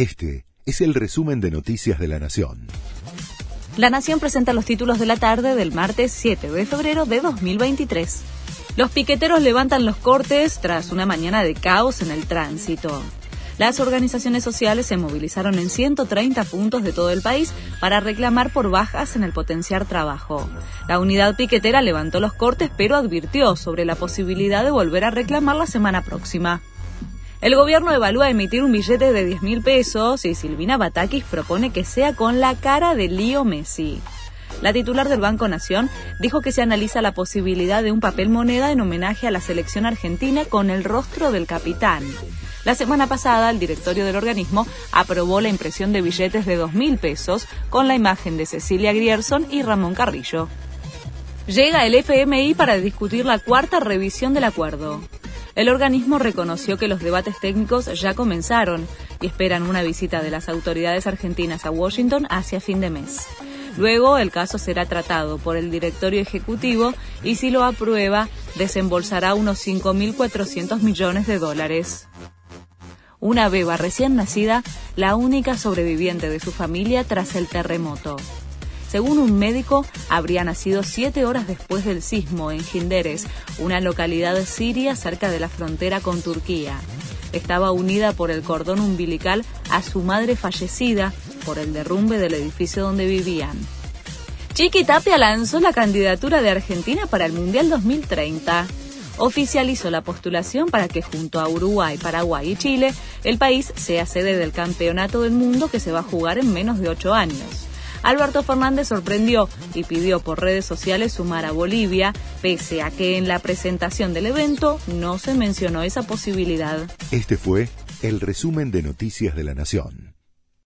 Este es el resumen de Noticias de la Nación. La Nación presenta los títulos de la tarde del martes 7 de febrero de 2023. Los piqueteros levantan los cortes tras una mañana de caos en el tránsito. Las organizaciones sociales se movilizaron en 130 puntos de todo el país para reclamar por bajas en el potenciar trabajo. La unidad piquetera levantó los cortes pero advirtió sobre la posibilidad de volver a reclamar la semana próxima. El gobierno evalúa emitir un billete de 10 mil pesos y Silvina Batakis propone que sea con la cara de Lío Messi. La titular del Banco Nación dijo que se analiza la posibilidad de un papel moneda en homenaje a la selección argentina con el rostro del capitán. La semana pasada, el directorio del organismo aprobó la impresión de billetes de 2.000 pesos con la imagen de Cecilia Grierson y Ramón Carrillo. Llega el FMI para discutir la cuarta revisión del acuerdo. El organismo reconoció que los debates técnicos ya comenzaron y esperan una visita de las autoridades argentinas a Washington hacia fin de mes. Luego el caso será tratado por el directorio ejecutivo y si lo aprueba desembolsará unos 5.400 millones de dólares una beba recién nacida, la única sobreviviente de su familia tras el terremoto. Según un médico, habría nacido siete horas después del sismo en Ginderes, una localidad siria cerca de la frontera con Turquía. Estaba unida por el cordón umbilical a su madre fallecida por el derrumbe del edificio donde vivían. Chiqui Tapia lanzó la candidatura de Argentina para el Mundial 2030 oficializó la postulación para que junto a Uruguay, Paraguay y Chile, el país sea sede del Campeonato del Mundo que se va a jugar en menos de ocho años. Alberto Fernández sorprendió y pidió por redes sociales sumar a Bolivia, pese a que en la presentación del evento no se mencionó esa posibilidad. Este fue el resumen de Noticias de la Nación.